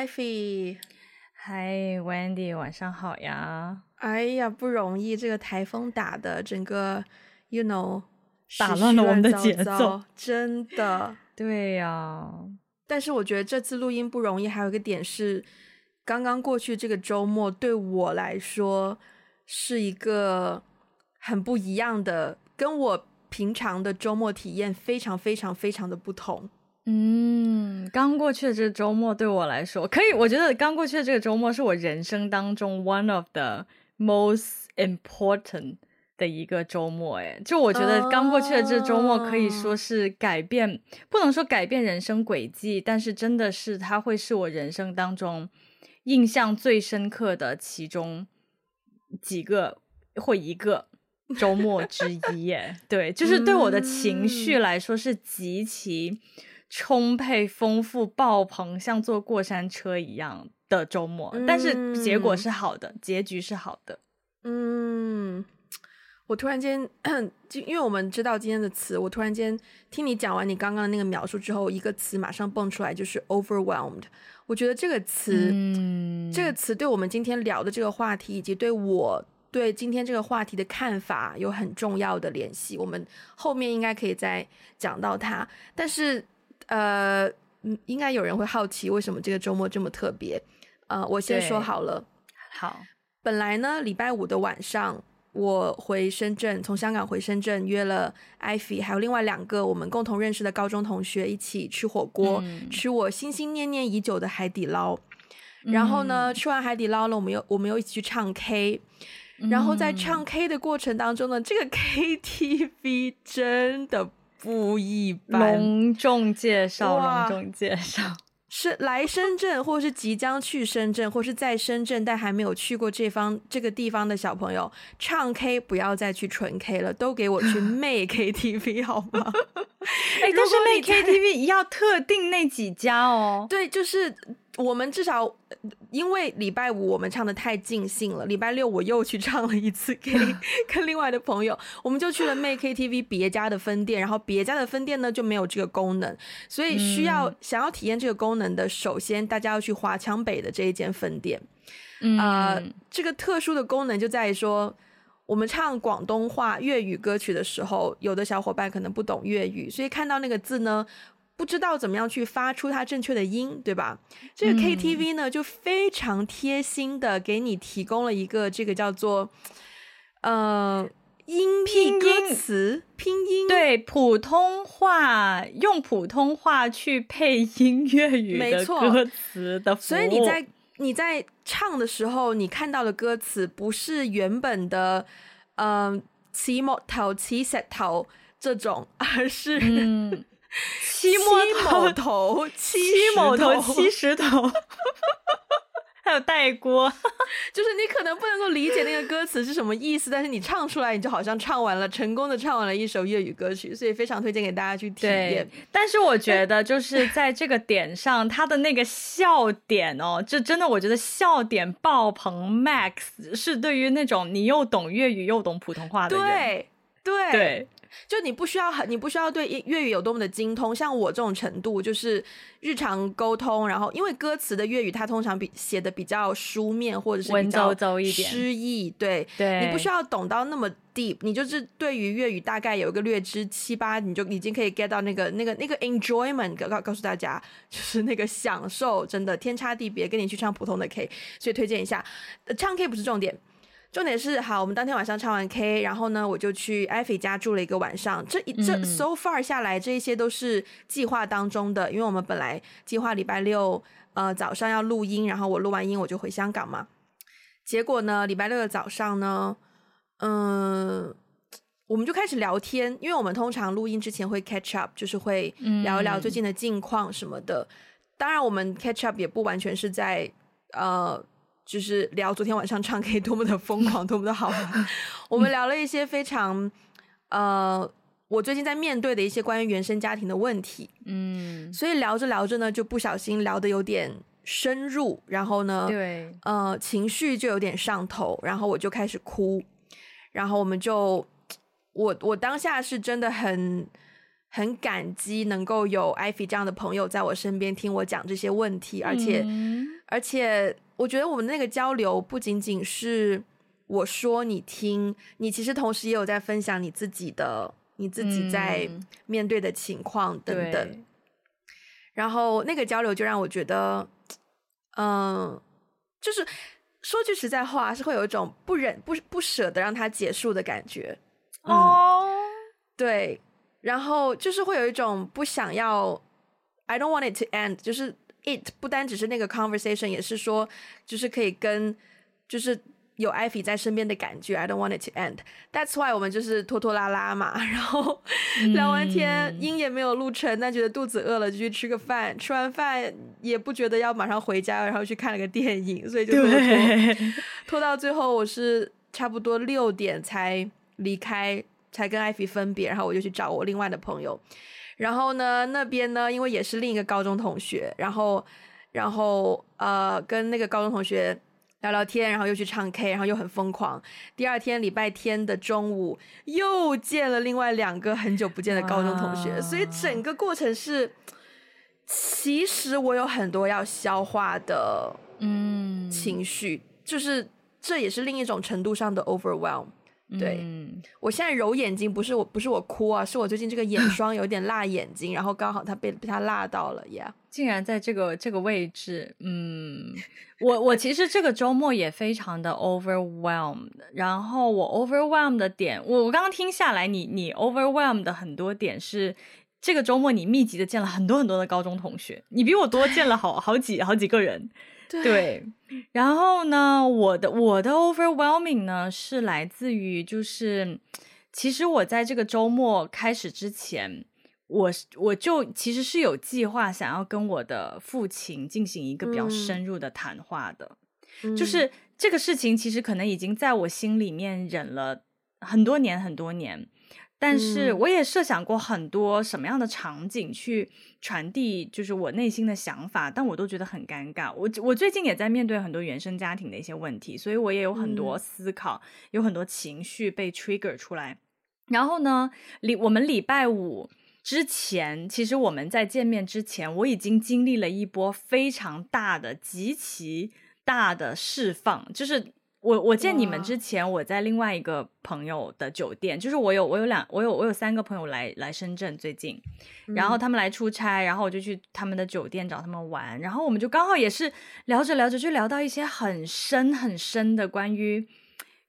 Ivy。嗨，Wendy，晚上好呀。哎呀，不容易，这个台风打的，整个，you know，打乱了我们的节奏，真的。对呀。但是我觉得这次录音不容易，还有一个点是，刚刚过去这个周末对我来说是一个很不一样的，跟我平常的周末体验非常非常非常的不同。嗯，刚过去的这个周末对我来说，可以，我觉得刚过去的这个周末是我人生当中 one of the most important 的一个周末。哎，就我觉得刚过去的这个周末可以说是改变，oh. 不能说改变人生轨迹，但是真的是它会是我人生当中印象最深刻的其中几个或一个 周末之一。耶，对，就是对我的情绪来说是极其。充沛、丰富、爆棚，像坐过山车一样的周末，嗯，但是结果是好的，结局是好的。嗯，我突然间，就因为我们知道今天的词，我突然间听你讲完你刚刚的那个描述之后，一个词马上蹦出来，就是 overwhelmed。我觉得这个词，嗯，这个词对我们今天聊的这个话题，以及对我对今天这个话题的看法有很重要的联系。我们后面应该可以再讲到它，但是。呃，嗯，应该有人会好奇为什么这个周末这么特别。呃，我先说好了。好，本来呢，礼拜五的晚上，我回深圳，从香港回深圳，约了 Ivy 还有另外两个我们共同认识的高中同学一起吃火锅，嗯，吃我心心念念已久的海底捞。然后呢，嗯，吃完海底捞了，我们又我们又一起去唱 K。然后在唱 K 的过程当中呢，这个 KTV 真的。不一般，隆重介绍，隆重介绍，是来深圳，或是即将去深圳，或是在深圳但还没有去过这方这个地方的小朋友，唱 K 不要再去纯 K 了，都给我去 妹 KTV 好吗？哎、欸，但是妹 KTV 要特定那几家哦。对，就是。我们至少因为礼拜五我们唱的太尽兴了，礼拜六我又去唱了一次 K，跟另外的朋友，我们就去了 妹 KTV 别家的分店，然后别家的分店呢就没有这个功能，所以需要、嗯、想要体验这个功能的，首先大家要去华强北的这一间分店。嗯、呃，这个特殊的功能就在于说，我们唱广东话粤语歌曲的时候，有的小伙伴可能不懂粤语，所以看到那个字呢。不知道怎么样去发出它正确的音，对吧？这个 KTV 呢，就非常贴心的给你提供了一个这个叫做呃音拼歌词拼音，对，普通话用普通话去配音粤语的歌词的，所以你在你在唱的时候，你看到的歌词不是原本的嗯，起木头起石头这种，而是。嗯七摸头，七某头，七石头，还有带锅，就是你可能不能够理解那个歌词是什么意思，但是你唱出来，你就好像唱完了，成功的唱完了一首粤语歌曲，所以非常推荐给大家去体验。但是我觉得，就是 在这个点上，他的那个笑点哦，这真的我觉得笑点爆棚，max 是对于那种你又懂粤语又懂普通话的人，对对。对就你不需要很，你不需要对粤语有多么的精通，像我这种程度，就是日常沟通，然后因为歌词的粤语它通常比写的比较书面或者是文绉绉一点，诗意，对，对，你不需要懂到那么 deep，你就是对于粤语大概有一个略知七八，你就已经可以 get 到那个那个那个 enjoyment，告告诉大家，就是那个享受，真的天差地别，跟你去唱普通的 K，所以推荐一下，唱 K 不是重点。重点是好，我们当天晚上唱完 K，然后呢，我就去艾菲家住了一个晚上。这一这 so far 下来，这一些都是计划当中的，因为我们本来计划礼拜六呃早上要录音，然后我录完音我就回香港嘛。结果呢，礼拜六的早上呢，嗯、呃，我们就开始聊天，因为我们通常录音之前会 catch up，就是会聊一聊最近的近况什么的。当然，我们 catch up 也不完全是在呃。就是聊昨天晚上唱 K 多么的疯狂，多么的好玩。我们聊了一些非常，呃，我最近在面对的一些关于原生家庭的问题。嗯，所以聊着聊着呢，就不小心聊得有点深入，然后呢，对，呃，情绪就有点上头，然后我就开始哭，然后我们就，我我当下是真的很很感激能够有 Ivy 这样的朋友在我身边听我讲这些问题，而且、嗯、而且我觉得我们那个交流不仅仅是我说你听，你其实同时也有在分享你自己的你自己在面对的情况等等，嗯、然后那个交流就让我觉得，嗯，就是说句实在话，是会有一种不忍不不舍得让它结束的感觉。哦、嗯，对。然后就是会有一种不想要，I don't want it to end，就是 it 不单只是那个 conversation，也是说就是可以跟就是有 Ivy 在身边的感觉，I don't want it to end。That's why 我们就是拖拖拉拉嘛，然后聊完天，音也没有录成，但觉得肚子饿了就去吃个饭，吃完饭也不觉得要马上回家，然后去看了个电影，所以就拖拖拖，拖到最后我是差不多六点才离开。才跟艾菲分别，然后我就去找我另外的朋友，然后呢，那边呢，因为也是另一个高中同学，然后，然后呃，跟那个高中同学聊聊天，然后又去唱 K，然后又很疯狂。第二天礼拜天的中午又见了另外两个很久不见的高中同学，所以整个过程是，其实我有很多要消化的，嗯，情绪，嗯、就是这也是另一种程度上的 overwhelm。对，嗯、我现在揉眼睛，不是我，不是我哭啊，是我最近这个眼 霜有点辣眼睛，然后刚好它被被它辣到了呀。Yeah. 竟然在这个这个位置，嗯，我我其实这个周末也非常的 overwhelmed，然后我 overwhelmed 的点，我我刚刚听下来你，你你 overwhelmed 的很多点是这个周末你密集的见了很多很多的高中同学，你比我多见了好好几好几个人。对，对，然后呢，我的我的 overwhelming 呢是来自于就是，其实我在这个周末开始之前，我我就其实是有计划想要跟我的父亲进行一个比较深入的谈话的，嗯、就是这个事情其实可能已经在我心里面忍了很多年很多年。但是我也设想过很多什么样的场景去传递，就是我内心的想法，但我都觉得很尴尬。我我最近也在面对很多原生家庭的一些问题，所以我也有很多思考，嗯、有很多情绪被 trigger 出来。然后呢，礼我们礼拜五之前，其实我们在见面之前，我已经经历了一波非常大的、极其大的释放，就是。我我见你们之前，我在另外一个朋友的酒店，就是我有我有两我有我有三个朋友来来深圳最近，然后他们来出差，然后我就去他们的酒店找他们玩，然后我们就刚好也是聊着聊着就聊到一些很深很深的关于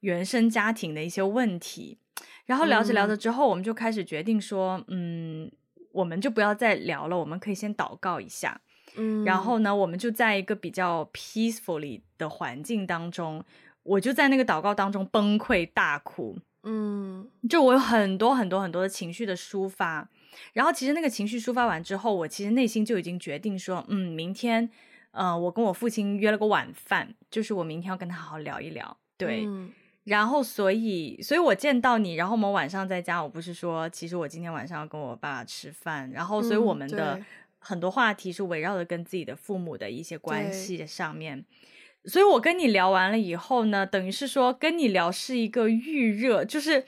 原生家庭的一些问题，然后聊着聊着之后，我们就开始决定说，嗯，我们就不要再聊了，我们可以先祷告一下，嗯，然后呢，我们就在一个比较 peacefully 的环境当中。我就在那个祷告当中崩溃大哭，嗯，就我有很多很多很多的情绪的抒发，然后其实那个情绪抒发完之后，我其实内心就已经决定说，嗯，明天，呃，我跟我父亲约了个晚饭，就是我明天要跟他好好聊一聊，对，嗯，然后所以，所以我见到你，然后我们晚上在家，我不是说，其实我今天晚上要跟我爸吃饭，然后所以我们的很多话题是围绕着跟自己的父母的一些关系上面。所以我跟你聊完了以后呢，等于是说跟你聊是一个预热，就是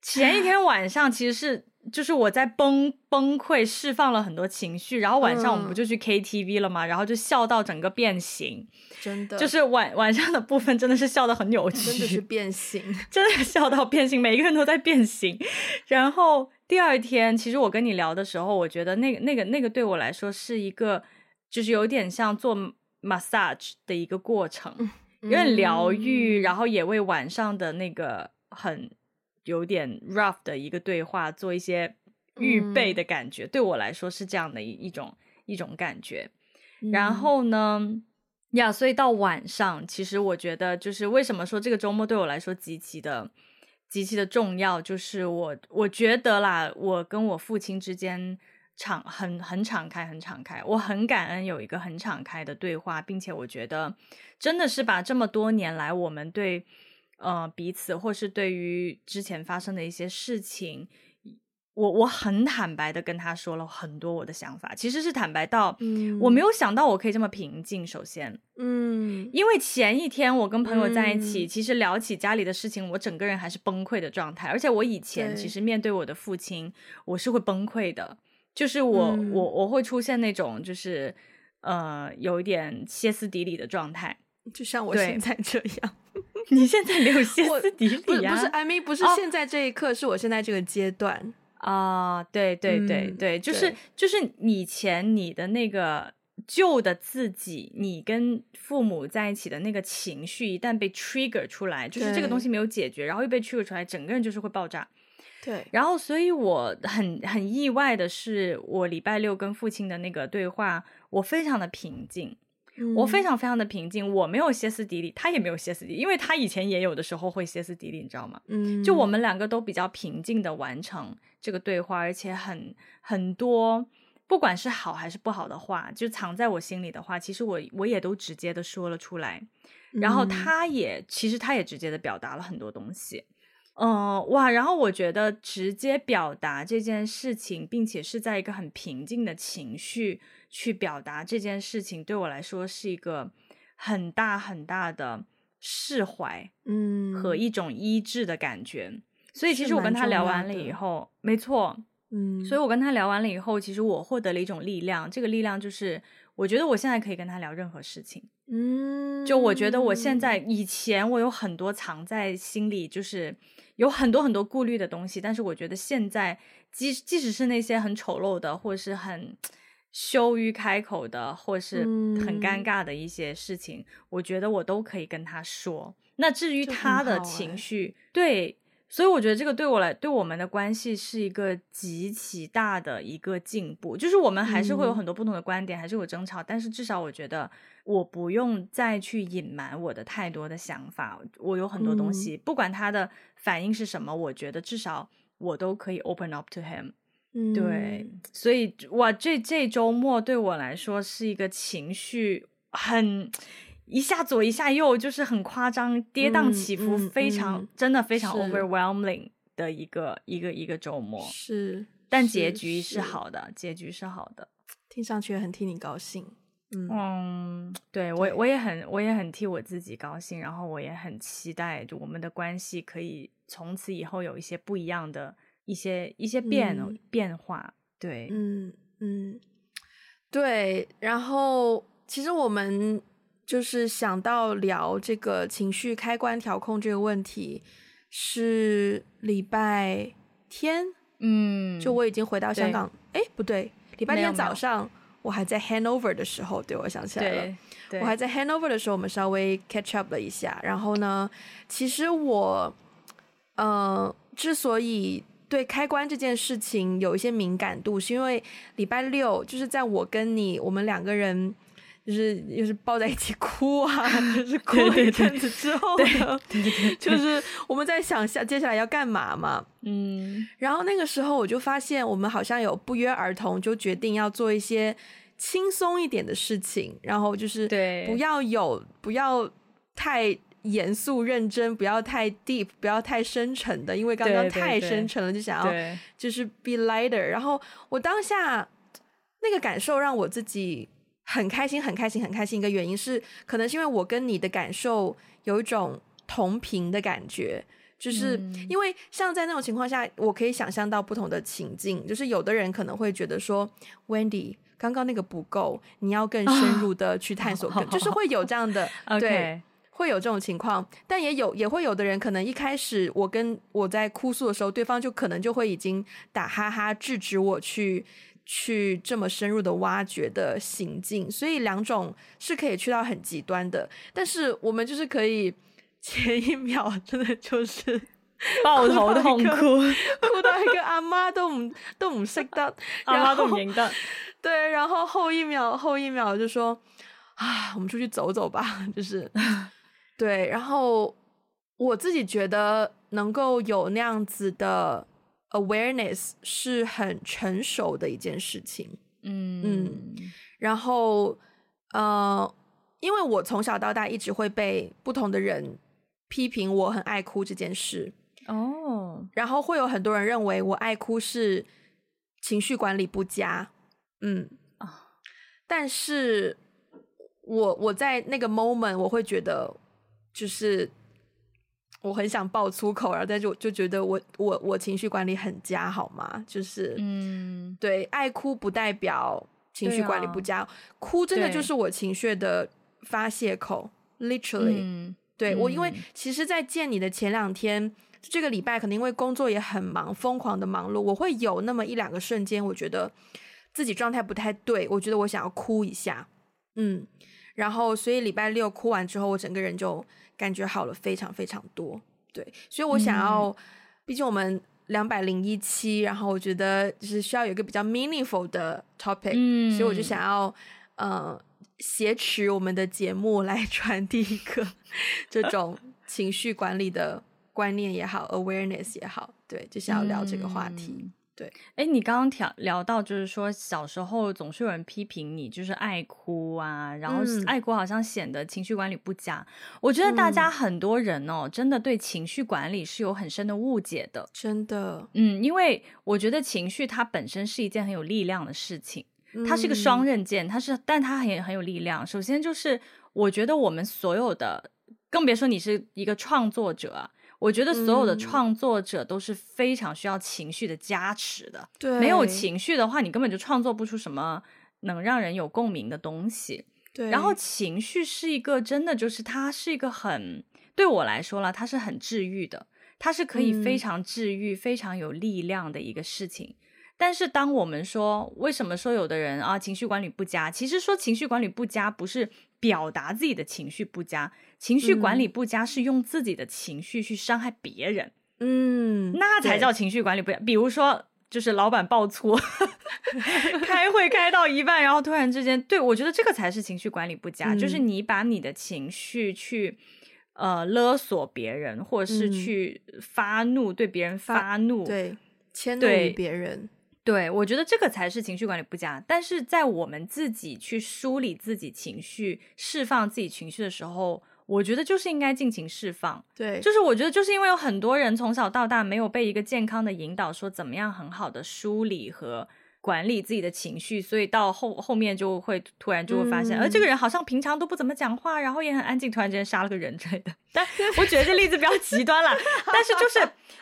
前一天晚上其实是就是我在崩崩溃释放了很多情绪，然后晚上我们不就去 KTV 了吗？嗯、然后就笑到整个变形，真的就是晚晚上的部分真的是笑得很扭曲，真的是变形，真的笑到变形，每一个人都在变形。然后第二天，其实我跟你聊的时候，我觉得那个那个那个对我来说是一个，就是有点像做。Massage 的一个过程，有点疗愈，嗯、然后也为晚上的那个很有点 rough 的一个对话做一些预备的感觉。嗯、对我来说是这样的一一种一种感觉。嗯、然后呢，呀，所以到晚上，其实我觉得就是为什么说这个周末对我来说极其的极其的重要，就是我我觉得啦，我跟我父亲之间。敞很很敞开，很敞开。我很感恩有一个很敞开的对话，并且我觉得真的是把这么多年来我们对呃彼此，或是对于之前发生的一些事情，我我很坦白的跟他说了很多我的想法，其实是坦白到，我没有想到我可以这么平静。首先，嗯，因为前一天我跟朋友在一起，嗯、其实聊起家里的事情，我整个人还是崩溃的状态。而且我以前其实面对我的父亲，我是会崩溃的，就是我、嗯、我我会出现那种就是呃有一点歇斯底里的状态，就像我现在这样。你现在没有歇斯底里啊？不是不是，I mean 不是现在这一刻，哦、是我现在这个阶段。啊，uh, 对对对对，嗯、就是就是以前你的那个旧的自己，你跟父母在一起的那个情绪，一旦被 trigger 出来，就是这个东西没有解决，然后又被 trigger 出来，整个人就是会爆炸。对，然后所以我很很意外的是，我礼拜六跟父亲的那个对话，我非常的平静。我非常非常的平静，我没有歇斯底里，他也没有歇斯底里，因为他以前也有的时候会歇斯底里，你知道吗？嗯，就我们两个都比较平静的完成这个对话，而且很很多，不管是好还是不好的话，就藏在我心里的话，其实我我也都直接的说了出来，然后他也、嗯、其实他也直接的表达了很多东西，嗯、呃，哇，然后我觉得直接表达这件事情，并且是在一个很平静的情绪。去表达这件事情对我来说是一个很大很大的释怀，嗯，和一种医治的感觉。嗯、所以其实我跟他聊完了以后，没错，嗯，所以我跟他聊完了以后，其实我获得了一种力量。这个力量就是，我觉得我现在可以跟他聊任何事情，嗯，就我觉得我现在以前我有很多藏在心里，就是有很多很多顾虑的东西，但是我觉得现在即即使是那些很丑陋的，或者是很。羞于开口的，或是很尴尬的一些事情，嗯、我觉得我都可以跟他说。那至于他的情绪，对，所以我觉得这个对我来，对我们的关系是一个极其大的一个进步。就是我们还是会有很多不同的观点，嗯、还是有争吵，但是至少我觉得我不用再去隐瞒我的太多的想法。我有很多东西，嗯、不管他的反应是什么，我觉得至少我都可以 open up to him。对，所以哇，这这周末对我来说是一个情绪很一下左一下右，就是很夸张，跌宕起伏，非常、真的非常 overwhelming 的一个一个一个周末。是，但结局是好的，结局是好的，听上去很替你高兴。嗯，嗯对我我也很我也很替我自己高兴，然后我也很期待，就我们的关系可以从此以后有一些不一样的。一些一些变、嗯、变化，对，嗯嗯，对。然后其实我们就是想到聊这个情绪开关调控这个问题，是礼拜天，嗯，就我已经回到香港，哎，不对，礼拜天早上我还在 Hanover 的时候，对，我想起来了，我还在 Hanover 的时候，我们稍微 catch up 了一下。然后呢，其实我，嗯、呃，之所以对开关这件事情有一些敏感度，是因为礼拜六就是在我跟你我们两个人就是又是抱在一起哭啊，就是哭了一阵子之后呢，就是我们在想下接下来要干嘛嘛，嗯，然后那个时候我就发现我们好像有不约而同就决定要做一些轻松一点的事情，然后就是不要有不要太。严肃认真，不要太 deep，不要太深沉的，因为刚刚太深沉了，就想要就是 be lighter。然后我当下那个感受让我自己很开心，很开心，很开心。一个原因是，可能是因为我跟你的感受有一种同频的感觉，就是因为像在那种情况下，我可以想象到不同的情境，就是有的人可能会觉得说，Wendy 刚刚那个不够，你要更深入的去探索，更就是会有这样的 对。会有这种情况，但也有也会有的人，可能一开始我跟我在哭诉的时候，对方就可能就会已经打哈哈制止我去去这么深入的挖掘的行径，所以两种是可以去到很极端的。但是我们就是可以前一秒真的就是 抱头痛哭，哭到一个阿妈都唔都唔识得，阿妈都唔认得，对，然后后一秒后一秒就说啊，我们出去走走吧，就是。对，然后我自己觉得能够有那样子的 awareness 是很成熟的一件事情。嗯。嗯，然后呃，因为我从小到大一直会被不同的人批评我很爱哭这件事，哦，然后会有很多人认为我爱哭是情绪管理不佳，嗯。啊，哦、但是我我在那个 moment 我会觉得就是。我很想爆粗口，然后但是我就觉得我我我情绪管理很佳，好吗？就是嗯，对，爱哭不代表情绪管理不佳，啊、哭真的就是我情绪的发泄口，literally、嗯。对、嗯、我，因为其实，在见你的前两天，这个礼拜可能因为工作也很忙，疯狂的忙碌，我会有那么一两个瞬间，我觉得自己状态不太对，我觉得我想要哭一下，嗯，然后所以礼拜六哭完之后，我整个人就。感觉好了非常非常多，对，所以我想要，嗯、毕竟我们两百零一期，然后我觉得就是需要有一个比较 meaningful 的 topic，嗯，所以我就想要，呃，挟持我们的节目来 传递一个这种情绪管理的观念也好，awareness 也好，对，就想要聊这个话题。嗯对，哎，你刚刚聊聊到，就是说小时候总是有人批评你，就是爱哭啊，然后爱哭好像显得情绪管理不佳。嗯、我觉得大家很多人哦，真的对情绪管理是有很深的误解的，真的。嗯，因为我觉得情绪它本身是一件很有力量的事情，它是一个双刃剑，它是，但它很很有力量。首先就是我觉得我们所有的，更别说你是一个创作者啊。我觉得所有的创作者都是非常需要情绪的加持的。对，没有情绪的话，你根本就创作不出什么能让人有共鸣的东西。对，然后情绪是一个真的，就是它是一个很，对我来说啦，它是很治愈的，它是可以非常治愈、嗯、非常有力量的一个事情。但是当我们说为什么说有的人啊情绪管理不佳，其实说情绪管理不佳不是表达自己的情绪不佳。情绪管理不佳是用自己的情绪去伤害别人，嗯，那才叫情绪管理不佳。比如说，就是老板爆粗，开会开到一半，然后突然之间，对，我觉得这个才是情绪管理不佳，嗯、就是你把你的情绪去呃勒索别人，或者是去发怒，嗯、对别人发怒，发对，迁怒于别人。对，我觉得这个才是情绪管理不佳。但是在我们自己去梳理自己情绪、释放自己情绪的时候。我觉得就是应该尽情释放，对，就是我觉得就是因为有很多人从小到大没有被一个健康的引导，说怎么样很好的梳理和管理自己的情绪，所以到后后面就会突然就会发现，而、嗯、这个人好像平常都不怎么讲话，然后也很安静，突然之间杀了个人之类的。但我觉得这例子比较极端了，但是就是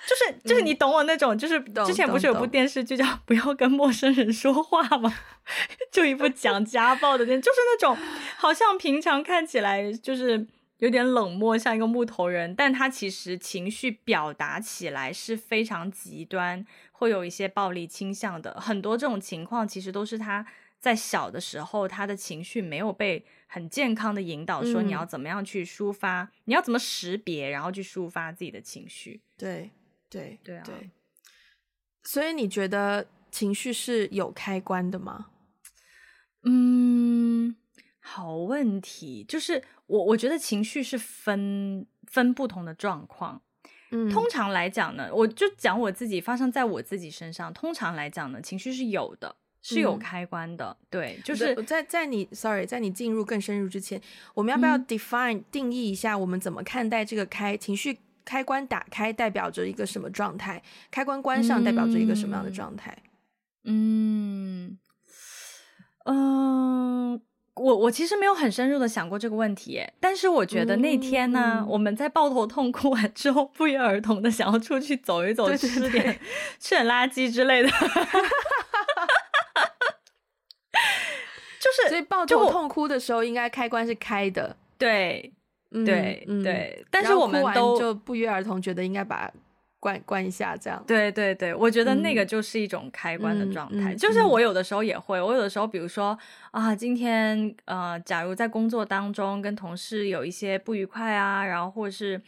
就是就是你懂我那种，就是之前不是有部电视剧叫《不要跟陌生人说话》吗？就一部讲家暴的电，就是那种好像平常看起来就是。有点冷漠，像一个木头人，但他其实情绪表达起来是非常极端，会有一些暴力倾向的。很多这种情况其实都是他在小的时候，他的情绪没有被很健康的引导，说你要怎么样去抒发，嗯、你要怎么识别，然后去抒发自己的情绪。对对对啊！对，所以你觉得情绪是有开关的吗？嗯。好问题，就是我我觉得情绪是分分不同的状况，嗯，通常来讲呢，我就讲我自己发生在我自己身上，通常来讲呢，情绪是有的，是有开关的，嗯、对，就是在在你 sorry，在你进入更深入之前，我们要不要 define、嗯、定义一下，我们怎么看待这个开情绪开关打开代表着一个什么状态，开关关上代表着一个什么样的状态？嗯嗯。呃我我其实没有很深入的想过这个问题，但是我觉得那天呢，嗯、我们在抱头痛哭完之后，不约而同的想要出去走一走，对对对，吃点 吃点垃圾之类的，就是所以抱头痛哭的时候，应该开关是开的，对对对，但是我们都就不约而同觉得应该把。关关一下，这样对对对，我觉得那个就是一种开关的状态。嗯、就是我有的时候也会，我有的时候，比如说啊，今天呃，假如在工作当中跟同事有一些不愉快啊，然后或者是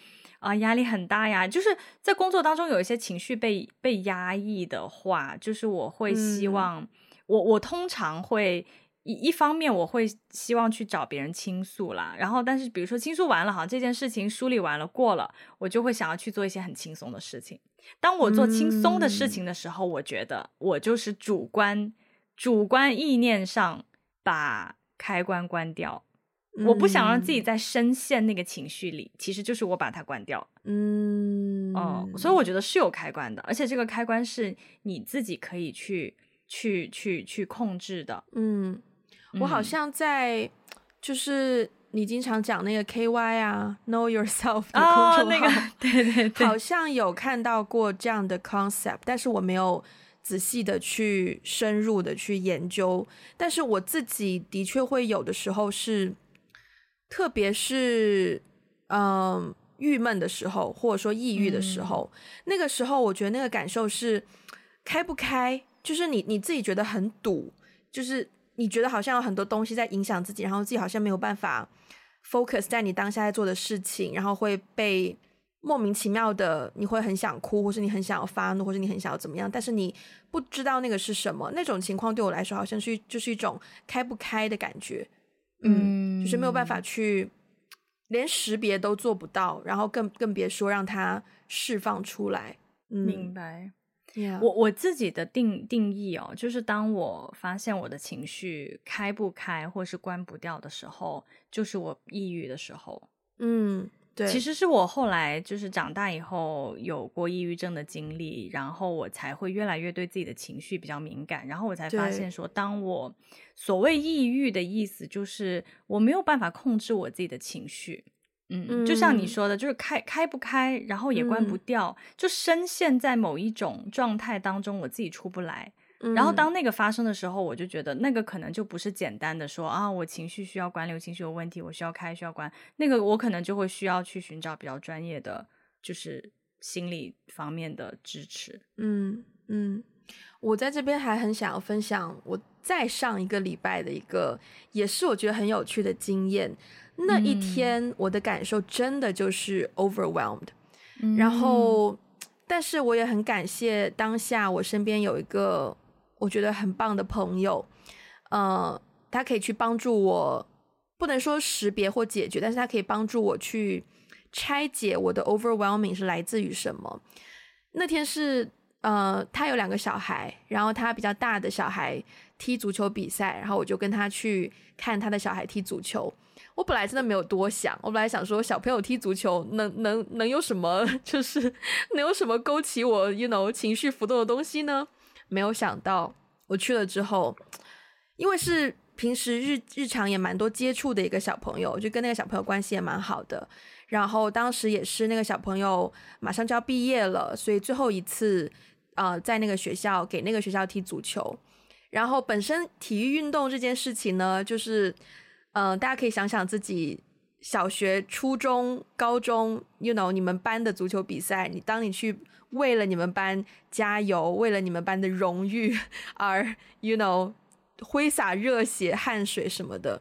啊压力很大呀，就是在工作当中有一些情绪被被压抑的话，就是我会希望、嗯、我我通常会。一一方面，我会希望去找别人倾诉啦，然后，但是比如说倾诉完了，好像这件事情梳理完了过了，我就会想要去做一些很轻松的事情。当我做轻松的事情的时候，嗯、我觉得我就是主观主观意念上把开关关掉，嗯、我不想让自己再深陷那个情绪里，其实就是我把它关掉。嗯，哦、嗯，所以我觉得是有开关的，而且这个开关是你自己可以去去去去控制的。嗯，我好像在就是你经常讲那个 KY 啊，Know Yourself 的公众号，哦，那个对对对，好像有看到过这样的 concept，但是我没有仔细的去深入的去研究。但是我自己的确会有的时候是，特别是嗯。郁闷的时候，或者说抑郁的时候，嗯，那个时候我觉得那个感受是开不开，就是你你自己觉得很堵，就是你觉得好像有很多东西在影响自己，然后自己好像没有办法 focus 在你当下在做的事情，然后会被莫名其妙的，你会很想哭，或是你很想要发怒，或是你很想要怎么样，但是你不知道那个是什么，那种情况对我来说好像是就是一种开不开的感觉，嗯，嗯，就是没有办法去。连识别都做不到，然后更更别说让它释放出来。嗯、明白。我我自己的定定义哦，就是当我发现我的情绪开不开或是关不掉的时候，就是我抑郁的时候。嗯。对，其实是我后来就是长大以后有过抑郁症的经历，然后我才会越来越对自己的情绪比较敏感，然后我才发现说，当我所谓抑郁的意思就是我没有办法控制我自己的情绪，嗯，嗯，就像你说的，就是开开不开，然后也关不掉，嗯，就深陷在某一种状态当中，我自己出不来。然后当那个发生的时候，我就觉得那个可能就不是简单的说啊，我情绪需要管理，我情绪有问题，我需要开，需要关。那个我可能就会需要去寻找比较专业的，就是心理方面的支持。嗯嗯，我在这边还很想要分享我再上一个礼拜的一个，也是我觉得很有趣的经验。那一天我的感受真的就是 overwhelmed，嗯，然后但是我也很感谢当下我身边有一个。我觉得很棒的朋友，呃，他可以去帮助我，不能说识别或解决，但是他可以帮助我去拆解我的 overwhelming 是来自于什么。那天是，呃，他有两个小孩，然后他比较大的小孩踢足球比赛，然后我就跟他去看他的小孩踢足球。我本来真的没有多想，我本来想说小朋友踢足球能能能有什么，就是能有什么勾起我 you know 情绪浮动的东西呢？没有想到我去了之后，因为是平时日日常也蛮多接触的一个小朋友，就跟那个小朋友关系也蛮好的。然后当时也是那个小朋友马上就要毕业了，所以最后一次呃在那个学校给那个学校踢足球。然后本身体育运动这件事情呢，就是嗯、大家可以想想自己小学、初中、高中，you know，你们班的足球比赛，你当你去。为了你们班加油，为了你们班的荣誉而，you know，挥洒热血、汗水什么的。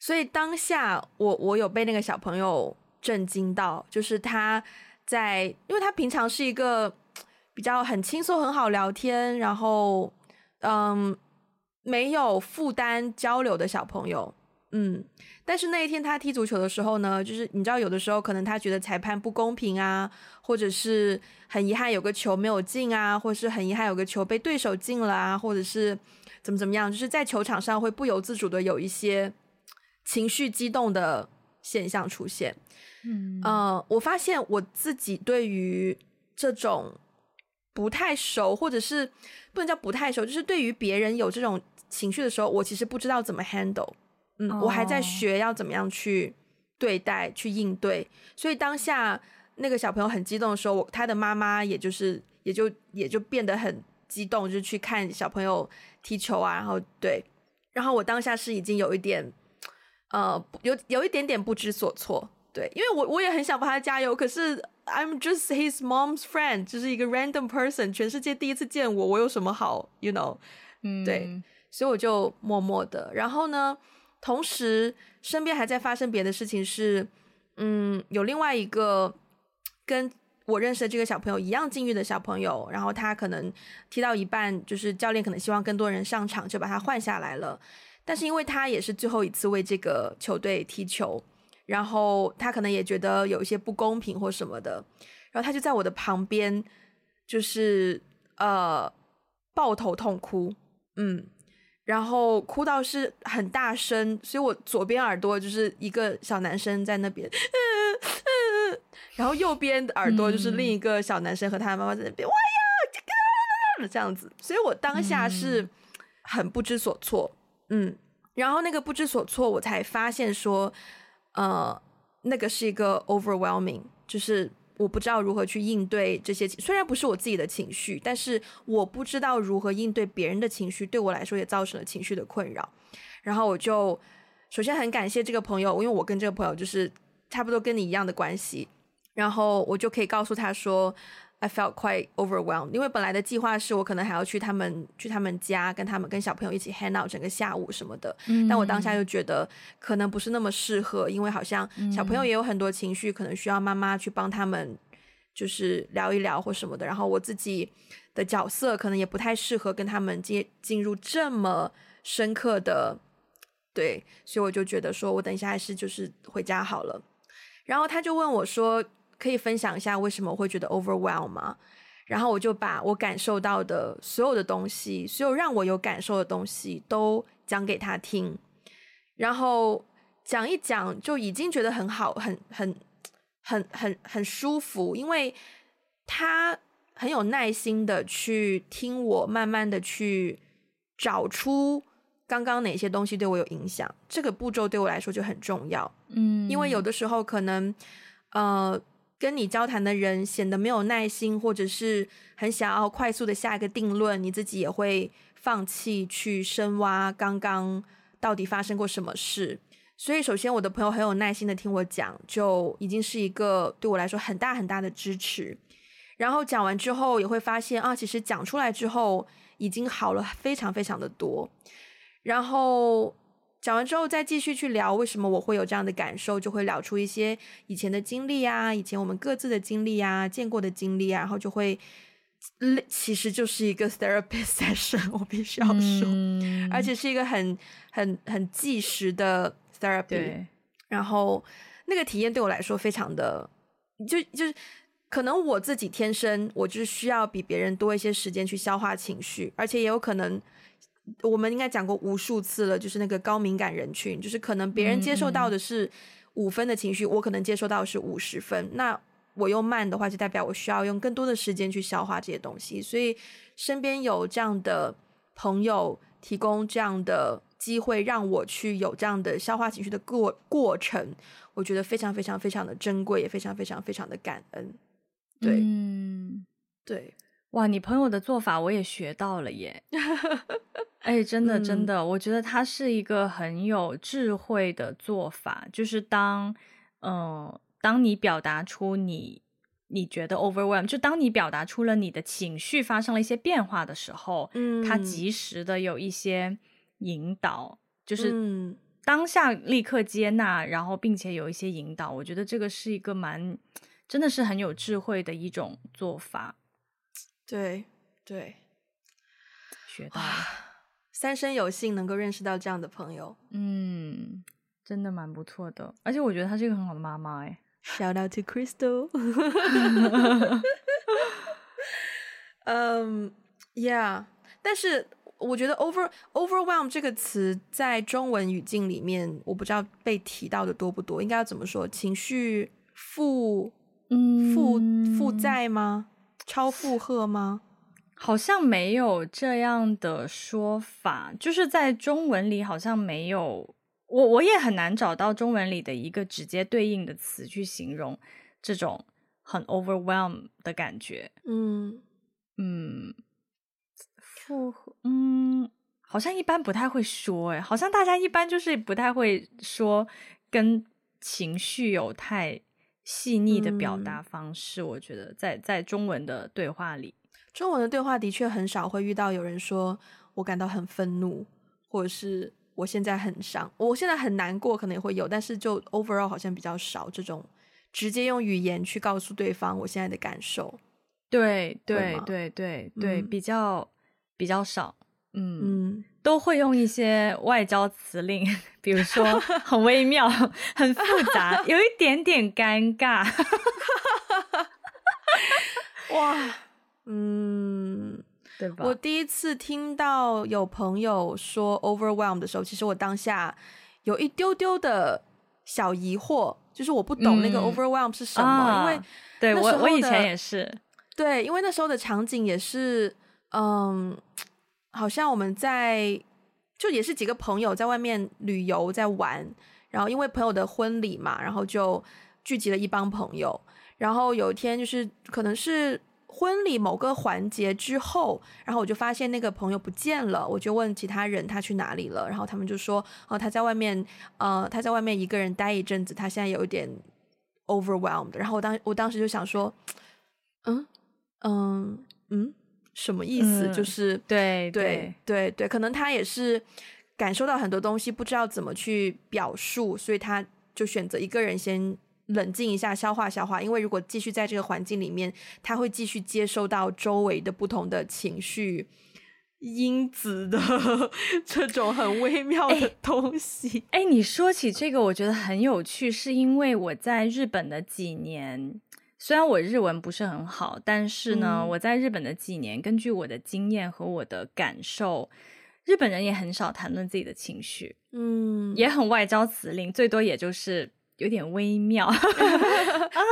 所以当下我我有被那个小朋友震惊到，就是他在，因为他平常是一个比较很轻松、很好聊天，然后嗯，没有负担交流的小朋友。嗯，但是那一天他踢足球的时候呢，就是你知道，有的时候可能他觉得裁判不公平啊，或者是很遗憾有个球没有进啊，或者是很遗憾有个球被对手进了啊，或者是怎么怎么样，就是在球场上会不由自主的有一些情绪激动的现象出现。嗯，呃，我发现我自己对于这种不太熟，或者是不能叫不太熟，就是对于别人有这种情绪的时候，我其实不知道怎么 handle。嗯，我还在学要怎么样去对待、去应对，所以当下那个小朋友很激动的时候，我他的妈妈也就是也就也就变得很激动，就是去看小朋友踢球啊，然后对，然后我当下是已经有一点呃有有一点点不知所措，对，因为我我也很想帮他加油，可是 I'm just his mom's friend，就是一个 random person，全世界第一次见我，我有什么好，you know，嗯，对，所以我就默默的，然后呢。同时，身边还在发生别的事情，是，嗯，有另外一个跟我认识的这个小朋友一样境遇的小朋友，然后他可能踢到一半，就是教练可能希望更多人上场，就把他换下来了。但是因为他也是最后一次为这个球队踢球，然后他可能也觉得有一些不公平或什么的，然后他就在我的旁边，就是呃抱头痛哭，嗯。然后哭到是很大声，所以我左边耳朵就是一个小男生在那边，然后右边的耳朵就是另一个小男生和他的妈妈在那边，哇呀，这样子，所以我当下是很不知所措，嗯，然后那个不知所措，我才发现说，呃，那个是一个 overwhelming，就是。我不知道如何去应对这些，虽然不是我自己的情绪，但是我不知道如何应对别人的情绪，对我来说也造成了情绪的困扰。然后我就首先很感谢这个朋友，因为我跟这个朋友就是差不多跟你一样的关系，然后我就可以告诉他说。I felt quite overwhelmed，因为本来的计划是我可能还要去他们去他们家，跟他们跟小朋友一起 hang out 整个下午什么的。嗯，但我当下就觉得可能不是那么适合，因为好像小朋友也有很多情绪，可能需要妈妈去帮他们，就是聊一聊或什么的。然后我自己的角色可能也不太适合跟他们进进入这么深刻的，对，所以我就觉得说我等一下还是就是回家好了。然后他就问我说。可以分享一下为什么我会觉得 overwhelm 吗？然后我就把我感受到的所有的东西，所有让我有感受的东西都讲给他听，然后讲一讲就已经觉得很好，很很很很很舒服，因为他很有耐心的去听我，慢慢的去找出刚刚哪些东西对我有影响，这个步骤对我来说就很重要。嗯，因为有的时候可能呃。跟你交谈的人显得没有耐心，或者是很想要快速的下一个定论，你自己也会放弃去深挖刚刚到底发生过什么事。所以，首先我的朋友很有耐心的听我讲，就已经是一个对我来说很大很大的支持。然后讲完之后，也会发现啊，其实讲出来之后已经好了非常非常的多。然后。讲完之后，再继续去聊为什么我会有这样的感受，就会聊出一些以前的经历啊，以前我们各自的经历啊，见过的经历啊，然后就会，其实就是一个 therapist session，我必须要说，嗯、而且是一个很很很计时的 therapy，然后那个体验对我来说非常的，就就是可能我自己天生我就需要比别人多一些时间去消化情绪，而且也有可能。我们应该讲过无数次了，就是那个高敏感人群，就是可能别人接受到的是五分的情绪，嗯、我可能接受到的是五十分。那我又慢的话，就代表我需要用更多的时间去消化这些东西。所以身边有这样的朋友提供这样的机会，让我去有这样的消化情绪的过过程，我觉得非常非常非常的珍贵，也非常非常非常的感恩。对，嗯，对。哇，你朋友的做法我也学到了耶！哎，真的真的，嗯、我觉得他是一个很有智慧的做法。就是当，嗯、呃，当你表达出你你觉得 overwhelm，就当你表达出了你的情绪发生了一些变化的时候，嗯，他及时的有一些引导，就是当下立刻接纳，然后并且有一些引导。我觉得这个是一个蛮，真的是很有智慧的一种做法。对对，学到了，三生有幸能够认识到这样的朋友，嗯，真的蛮不错的，而且我觉得她是一个很好的妈妈哎，Shout out to Crystal，嗯、um,，Yeah，但是我觉得 over overwhelm 这个词在中文语境里面，我不知道被提到的多不多，应该要怎么说？情绪负嗯负负债吗？超负荷吗？好像没有这样的说法，就是在中文里好像没有，我我也很难找到中文里的一个直接对应的词去形容这种很 overwhelm 的感觉。嗯嗯，负荷，嗯，好像一般不太会说，诶，好像大家一般就是不太会说跟情绪有太。细腻的表达方式，嗯、我觉得在在中文的对话里，中文的对话的确很少会遇到有人说我感到很愤怒，或者是我现在很伤，我现在很难过，可能也会有，但是就 overall 好像比较少这种直接用语言去告诉对方我现在的感受。对对对对对，比较比较少。嗯嗯，都会用一些外交辞令，比如说很微妙、很复杂，有一点点尴尬。哇，嗯，对吧？我第一次听到有朋友说 overwhelmed 的时候，其实我当下有一丢丢的小疑惑，就是我不懂那个 overwhelm 是什么，嗯、因为对我我以前也是，对，因为那时候的场景也是，嗯，好像我们在就也是几个朋友在外面旅游在玩，然后因为朋友的婚礼嘛，然后就聚集了一帮朋友，然后有一天就是可能是。婚礼某个环节之后，然后我就发现那个朋友不见了，我就问其他人他去哪里了，然后他们就说，哦，他在外面，呃，他在外面一个人待一阵子，他现在有一点 overwhelmed。然后我当我当时就想说，嗯 嗯嗯，什么意思？嗯、就是对对对对，可能他也是感受到很多东西，不知道怎么去表述，所以他就选择一个人先。冷静一下，消化消化。因为如果继续在这个环境里面，他会继续接收到周围的不同的情绪因子的 这种很微妙的东西。哎，你说起这个，我觉得很有趣，是因为我在日本的几年，虽然我日文不是很好，但是呢，嗯、我在日本的几年，根据我的经验和我的感受，日本人也很少谈论自己的情绪，嗯，也很外交辞令，最多也就是。有点微妙 啊，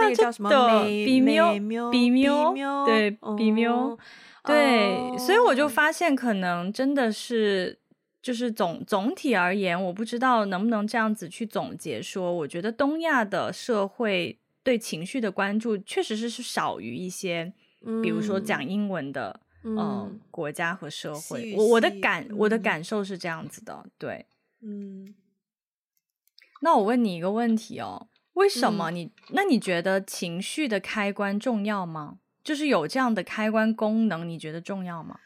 那个叫什么？比妙，比喵，对，比妙，对，所以我就发现，可能真的是，就是总总体而言，我不知道能不能这样子去总结说，我觉得东亚的社会对情绪的关注，确实是是少于一些，比如说讲英文的，嗯，国家和社会。我我的感我的感受是这样子的，对，嗯。那我问你一个问题哦，为什么你、嗯、那你觉得情绪的开关重要吗？就是有这样的开关功能，你觉得重要吗？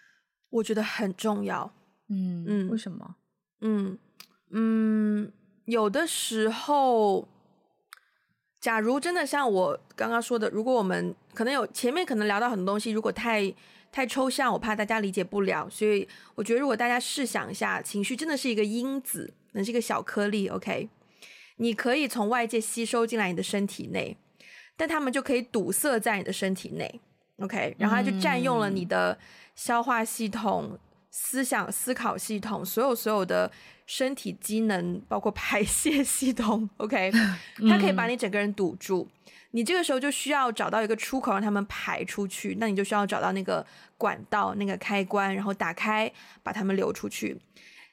我觉得很重要。嗯嗯，为什么？嗯嗯，有的时候，假如真的像我刚刚说的，如果我们可能有前面可能聊到很多东西，如果太太抽象，我怕大家理解不了，所以我觉得如果大家试想一下，情绪真的是一个因子，那是一个小颗粒，OK。你可以从外界吸收进来你的身体内，但他们就可以堵塞在你的身体内，OK，然后它就占用了你的消化系统、思想、思考系统，所有所有的身体机能，包括排泄系统，OK，它可以把你整个人堵住。你这个时候就需要找到一个出口，让他们排出去。那你就需要找到那个管道、那个开关，然后打开，把它们流出去。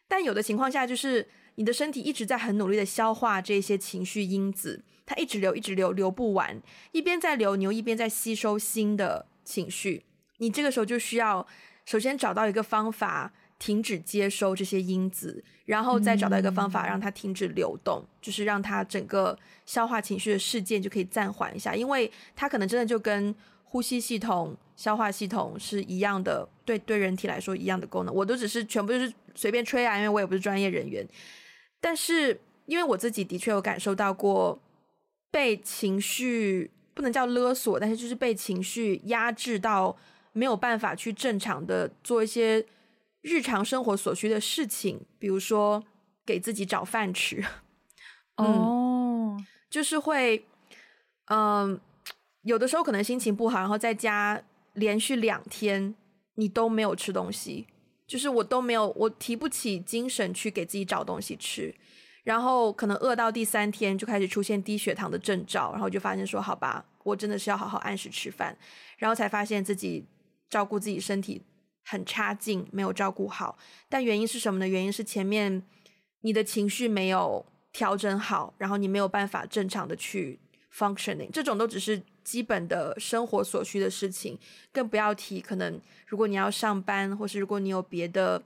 但有的情况下就是。你的身体一直在很努力的消化这些情绪因子，它一直流，一直流，流不完。一边在流，你又一边在吸收新的情绪。你这个时候就需要首先找到一个方法停止接收这些因子，然后再找到一个方法让它停止流动，就是让它整个消化情绪的事件就可以暂缓一下，因为它可能真的就跟呼吸系统、消化系统是一样的，对对人体来说一样的功能。我都只是全部就是随便吹啊，因为我也不是专业人员。但是，因为我自己的确有感受到过被情绪不能叫勒索，但是就是被情绪压制到没有办法去正常的做一些日常生活所需的事情，比如说给自己找饭吃。哦、嗯，就是会，嗯，有的时候可能心情不好，然后在家连续两天你都没有吃东西。就是我都没有，我提不起精神去给自己找东西吃，然后可能饿到第三天就开始出现低血糖的征兆，然后就发现说好吧，我真的是要好好按时吃饭，然后才发现自己照顾自己身体很差劲，没有照顾好。但原因是什么呢？原因是前面你的情绪没有调整好，然后你没有办法正常的去 functioning，这种都只是。基本的生活所需的事情，更不要提可能如果你要上班，或是如果你有别的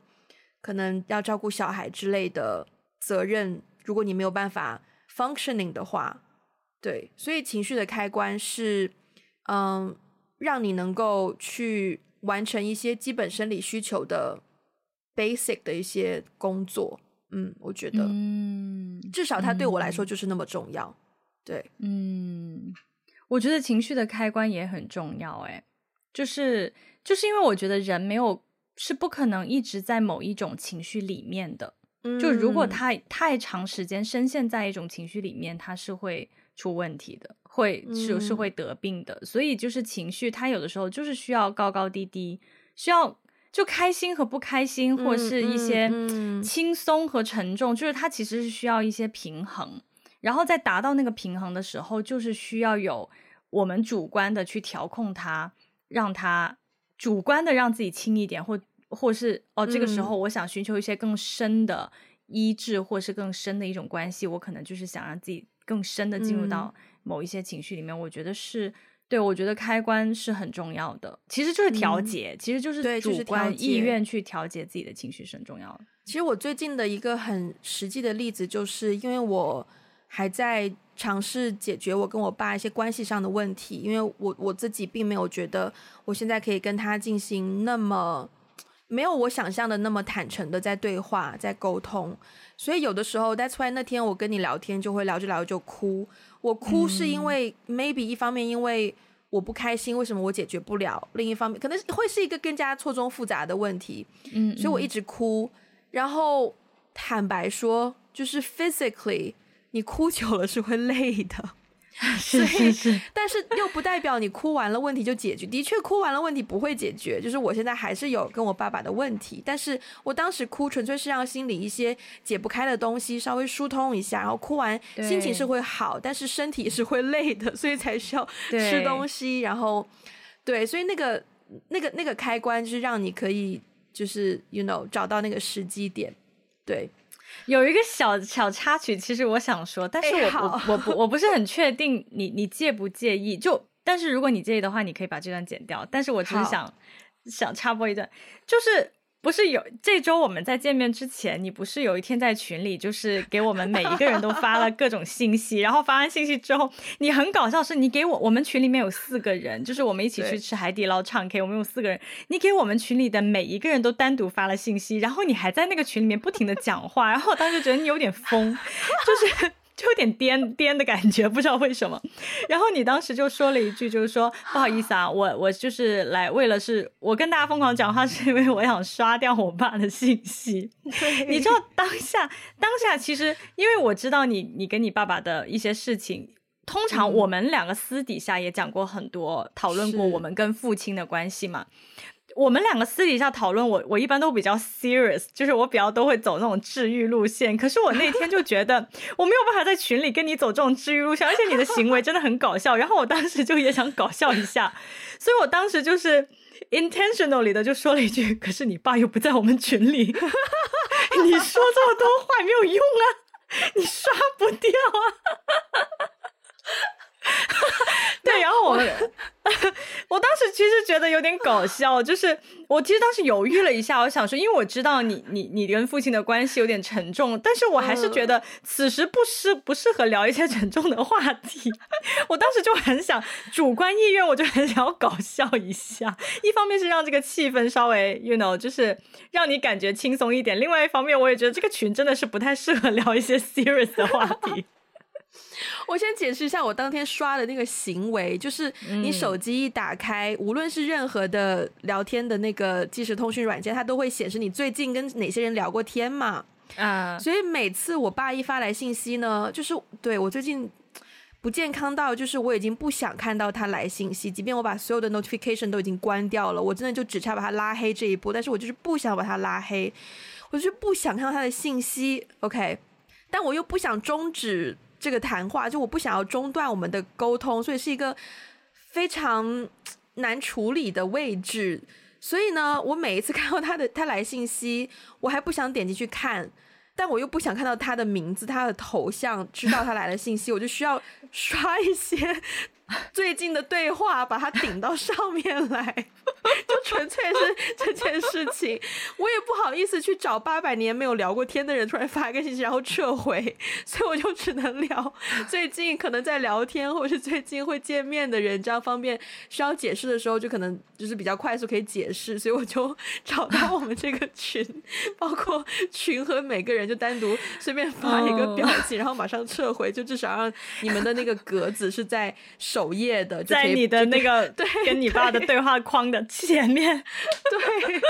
可能要照顾小孩之类的责任，如果你没有办法 functioning 的话，对，所以情绪的开关是，嗯，让你能够去完成一些基本生理需求的 basic 的一些工作，嗯，我觉得，嗯，至少它对我来说就是那么重要，嗯、对，嗯。我觉得情绪的开关也很重要，哎，就是就是因为我觉得人没有是不可能一直在某一种情绪里面的，嗯，就如果他太长时间深陷在一种情绪里面，他是会出问题的，会是是会得病的。所以就是情绪，它有的时候就是需要高高低低，需要就开心和不开心，或是一些轻松和沉重，就是它其实是需要一些平衡。然后在达到那个平衡的时候，就是需要有我们主观的去调控它，让它主观的让自己轻一点，或或是哦，这个时候我想寻求一些更深的医治，或是更深的一种关系，我可能就是想让自己更深的进入到某一些情绪里面。我觉得是。对，我觉得开关是很重要的，其实就是调节，嗯、其实就是主观意愿去调节自己的情绪是很重要的。其实我最近的一个很实际的例子，就是因为我还在尝试解决我跟我爸一些关系上的问题，因为我我自己并没有觉得我现在可以跟他进行那么没有我想象的那么坦诚的在对话、在沟通，所以有的时候，That's why 那天我跟你聊天就会聊着聊着就哭。我哭是因为、嗯、maybe 一方面因为我不开心，为什么我解决不了？另一方面可能会是一个更加错综复杂的问题，嗯，所以我一直哭。然后坦白说，就是 physically 你哭久了是会累的。是是是，但是又不代表你哭完了问题就解决。的确，哭完了问题不会解决。就是我现在还是有跟我爸爸的问题，但是我当时哭纯粹是让心里一些解不开的东西稍微疏通一下，然后哭完心情是会好，但是身体是会累的，所以才需要吃东西。然后，对，所以那个那个那个开关就是让你可以就是 you know 找到那个时机点，对。有一个小小插曲，其实我想说，但是我、哎、我我不我不是很确定你你介不介意，就但是如果你介意的话，你可以把这段剪掉。但是我只是想想插播一段，就是。不是有这周我们在见面之前，你不是有一天在群里，就是给我们每一个人都发了各种信息，然后发完信息之后，你很搞笑，是你给我我们群里面有四个人，就是我们一起去吃海底捞唱 K，我们有四个人，你给我们群里的每一个人都单独发了信息，然后你还在那个群里面不停的讲话，然后我当时觉得你有点疯，就是。就有点颠颠的感觉，不知道为什么。然后你当时就说了一句，就是说不好意思啊，我我就是来为了是我跟大家疯狂讲话，是因为我想刷掉我爸的信息。你知道当下当下其实，因为我知道你你跟你爸爸的一些事情，通常我们两个私底下也讲过很多，讨论过我们跟父亲的关系嘛。我们两个私底下讨论，我我一般都比较 serious，就是我比较都会走那种治愈路线。可是我那天就觉得 我没有办法在群里跟你走这种治愈路线，而且你的行为真的很搞笑。然后我当时就也想搞笑一下，所以我当时就是 intentionally 的就说了一句：“可是你爸又不在我们群里，你说这么多话没有用啊，你刷不掉啊。”对，然后我们，我当时其实觉得有点搞笑，就是我其实当时犹豫了一下，我想说，因为我知道你你你跟父亲的关系有点沉重，但是我还是觉得此时不适不适合聊一些沉重的话题。我当时就很想主观意愿，我就很想要搞笑一下，一方面是让这个气氛稍微，you know，就是让你感觉轻松一点；另外一方面，我也觉得这个群真的是不太适合聊一些 serious 的话题。我先解释一下我当天刷的那个行为，就是你手机一打开，嗯、无论是任何的聊天的那个即时通讯软件，它都会显示你最近跟哪些人聊过天嘛。啊，所以每次我爸一发来信息呢，就是对我最近不健康到，就是我已经不想看到他来信息，即便我把所有的 notification 都已经关掉了，我真的就只差把他拉黑这一步，但是我就是不想把他拉黑，我就是不想看到他的信息，OK，但我又不想终止。这个谈话就我不想要中断我们的沟通，所以是一个非常难处理的位置。所以呢，我每一次看到他的他来信息，我还不想点进去看，但我又不想看到他的名字、他的头像，知道他来了信息，我就需要刷一些。最近的对话，把它顶到上面来，就纯粹是 这件事情。我也不好意思去找八百年没有聊过天的人，突然发一个信息然后撤回，所以我就只能聊最近可能在聊天，或者是最近会见面的人，这样方便需要解释的时候，就可能就是比较快速可以解释。所以我就找到我们这个群，包括群和每个人就单独随便发一个表情，然后马上撤回，就至少让你们的那个格子是在手。首页的，在你的那个 对，跟你爸的对话框的前面，对，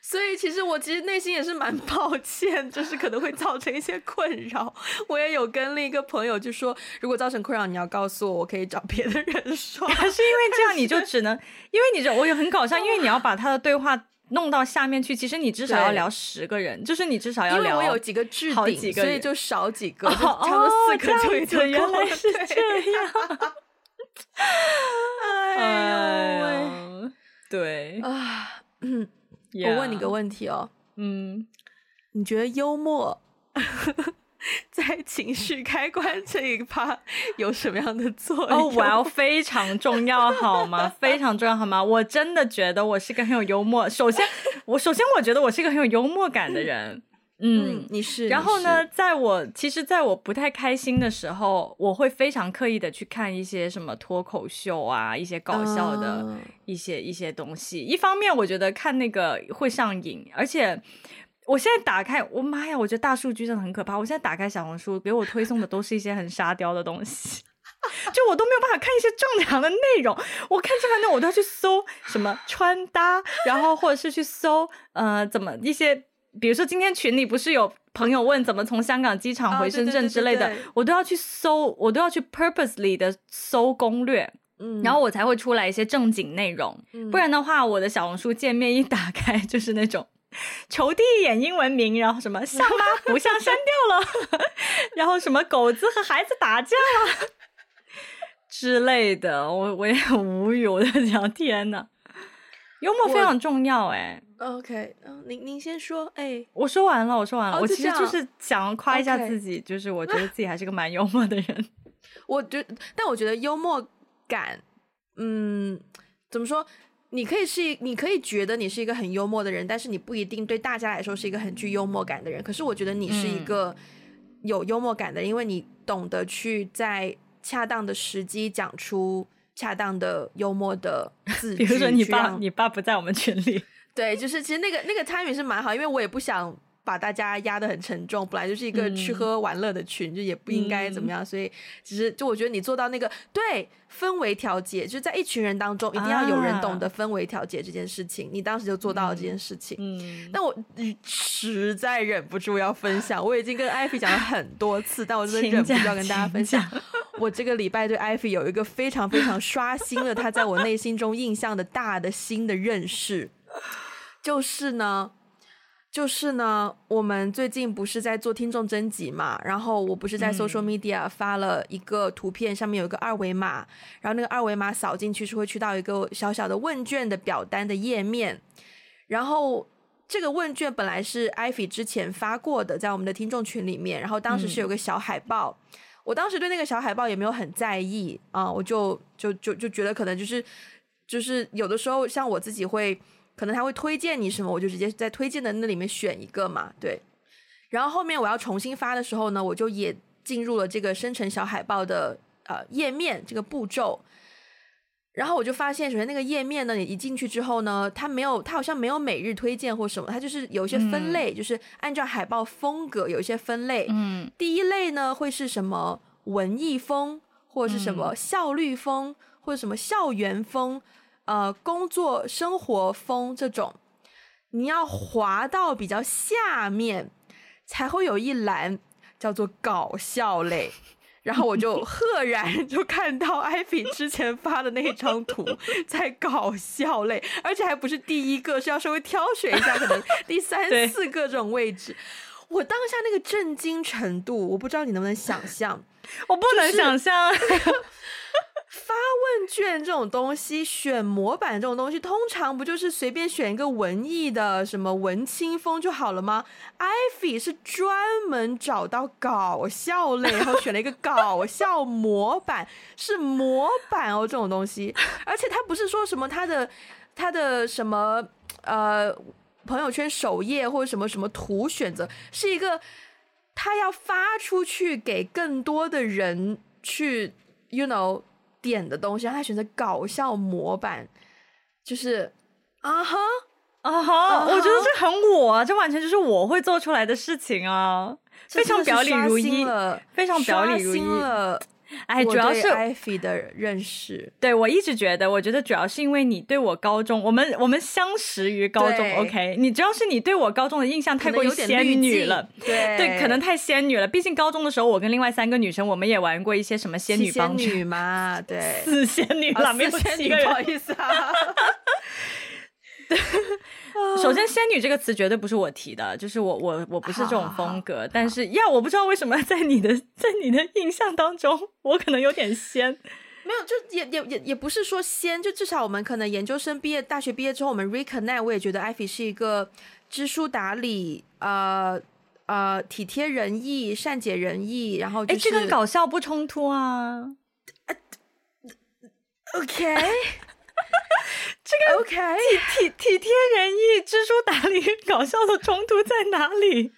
所以其实我其实内心也是蛮抱歉，就是可能会造成一些困扰。我也有跟另一个朋友就说，如果造成困扰，你要告诉我，我可以找别的人说。可是因为这样，你就只能，因为你这我也很搞笑，因为你要把他的对话。弄到下面去，其实你至少要聊十个人，就是你至少要聊。因为我有几个置顶，所以就少几个，哦、就差不多四个就已经够了。原来是这样。哎呦，对啊，嗯，yeah. 我问你个问题哦，嗯，你觉得幽默？在情绪开关这一趴有什么样的作用？哦，我要非常重要好吗？非常重要好吗？我真的觉得我是个很有幽默。首先，我首先我觉得我是一个很有幽默感的人。嗯，嗯，你是。然后呢，在我其实，在我不太开心的时候，我会非常刻意的去看一些什么脱口秀啊，一些搞笑的一些、uh... 一些东西。一方面，我觉得看那个会上瘾，而且。我现在打开，我妈呀！我觉得大数据真的很可怕。我现在打开小红书，给我推送的都是一些很沙雕的东西，就我都没有办法看一些正常的内容。我看正常内容，我都要去搜什么穿搭，然后或者是去搜呃怎么一些，比如说今天群里不是有朋友问怎么从香港机场回深圳之类的，哦、对对对对对，我都要去搜，我都要去 purposely 的搜攻略，嗯，然后我才会出来一些正经内容。嗯、不然的话，我的小红书界面一打开 就是那种。求第一眼英文名，然后什么像吗？不像删掉了，然后什么狗子和孩子打架了 之类的，我我也很无语，我在想天呐，幽默非常重要哎。OK，嗯，您您先说，哎，我说完了，我说完了，哦、我其实就是想夸一下自己.就是我觉得自己还是个蛮幽默的人。我觉，但我觉得幽默感，嗯，怎么说？你可以是，你可以觉得你是一个很幽默的人，但是你不一定对大家来说是一个很具幽默感的人。可是我觉得你是一个有幽默感的人，嗯，因为你懂得去在恰当的时机讲出恰当的幽默的字句。比如说你爸，你爸不在我们群里。对，就是其实那个那个 timing 是蛮好，因为我也不想。把大家压得很沉重，本来就是一个吃喝玩乐的群，嗯，就也不应该怎么样，嗯，所以其实就我觉得你做到那个对氛围调节，就是在一群人当中一定要有人懂得氛围调节这件事情，啊，你当时就做到了这件事情。嗯，但我实在忍不住要分享，我已经跟 Ivy 讲了很多次，但我真的忍不住要跟大家分享，我这个礼拜对 Ivy 有一个非常非常刷新了他在我内心中印象的大的新的认识，就是呢。就是呢，我们最近不是在做听众征集嘛，然后我不是在 social media 发了一个图片，上面有一个二维码，然后那个二维码扫进去是会去到一个小小的问卷的表单的页面，然后这个问卷本来是 Ivy 之前发过的，在我们的听众群里面，然后当时是有个小海报，我当时对那个小海报也没有很在意啊，我就就就就觉得可能就是就是有的时候像我自己会。可能他会推荐你什么，我就直接在推荐的那里面选一个嘛，对。然后后面我要重新发的时候呢，我就也进入了这个生成小海报的呃页面这个步骤。然后我就发现，首先那个页面呢，你一进去之后呢，它没有，它好像没有每日推荐或什么，它就是有一些分类，嗯、就是按照海报风格有一些分类。嗯。第一类呢会是什么文艺风，或者是什么效率风，或者什么校园风。呃，工作生活风这种，你要滑到比较下面，才会有一栏叫做搞笑类。然后我就赫然就看到艾比之前发的那张图，在搞笑类，而且还不是第一个，是要稍微挑选一下，可能第三 四个这种位置。我当下那个震惊程度，我不知道你能不能想象，我不能想象。就是发问卷这种东西，选模板这种东西，通常不就是随便选一个文艺的什么文青风就好了吗？Ivy 是专门找到搞笑类，然后选了一个搞笑模板，是模板哦，这种东西，而且他不是说什么他的他的什么呃朋友圈首页或者什么什么图选择，是一个他要发出去给更多的人去，you know。点的东西，让他选择搞笑模板，就是啊哈啊哈，我觉得这很我啊，这完全就是我会做出来的事情啊，非常表里如一，非常表里如一了。哎，主要是艾菲的认识，对，我一直觉得，我觉得主要是因为你对我高中，我们我们相识于高中，OK，你主要是你对我高中的印象太过于仙女了，对。对，可能太仙女了。毕竟高中的时候，我跟另外三个女生，我们也玩过一些什么仙女帮女嘛，对，四仙女了，没有仙女，不好意思啊。对，首首先“仙女”这个词绝对不是我提的，就是我我我不是这种风格。好好好，但是呀，我不知道为什么在你的在你的印象当中，我可能有点仙。没有，就也也也也不是说仙，就至少我们可能研究生毕业、大学毕业之后，我们 reconnect，我也觉得 Ivy 是一个知书达理，呃呃，体贴人意、善解人意，然后哎、就是，这跟搞笑不冲突啊。OK，这个 OK，体体体贴人意、知书达理搞笑的冲突在哪里？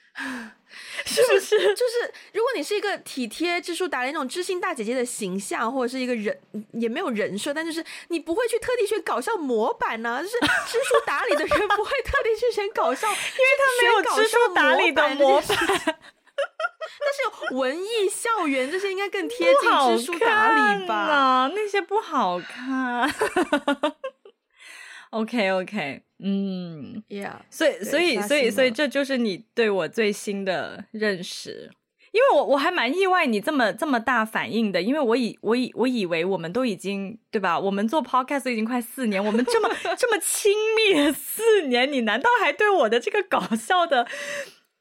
是不是？就是如果你是一个体贴、知书达理那种知心大姐姐的形象，或者是一个人也没有人设，但就是你不会去特地选搞笑模板呢、啊？就是知书达理的人不会特地去选搞笑，因为他没有知书达理的模板。但是文艺校园这些应该更贴近知书达理吧？那些不好看。OK OK，嗯，Yeah，所以所以所以所以这就是你对我最新的认识，因为我我还蛮意外你这么这么大反应的，因为我以我以我以为我们都已经对吧？我们做 Podcast 已经快四年，我们这么 这么亲密的四年，你难道还对我的这个搞笑的？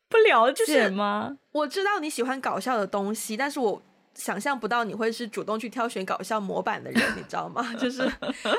不了解吗？我知道你喜欢搞笑的东西，但是我想象不到你会是主动去挑选搞笑模板的人，你知道吗？就是，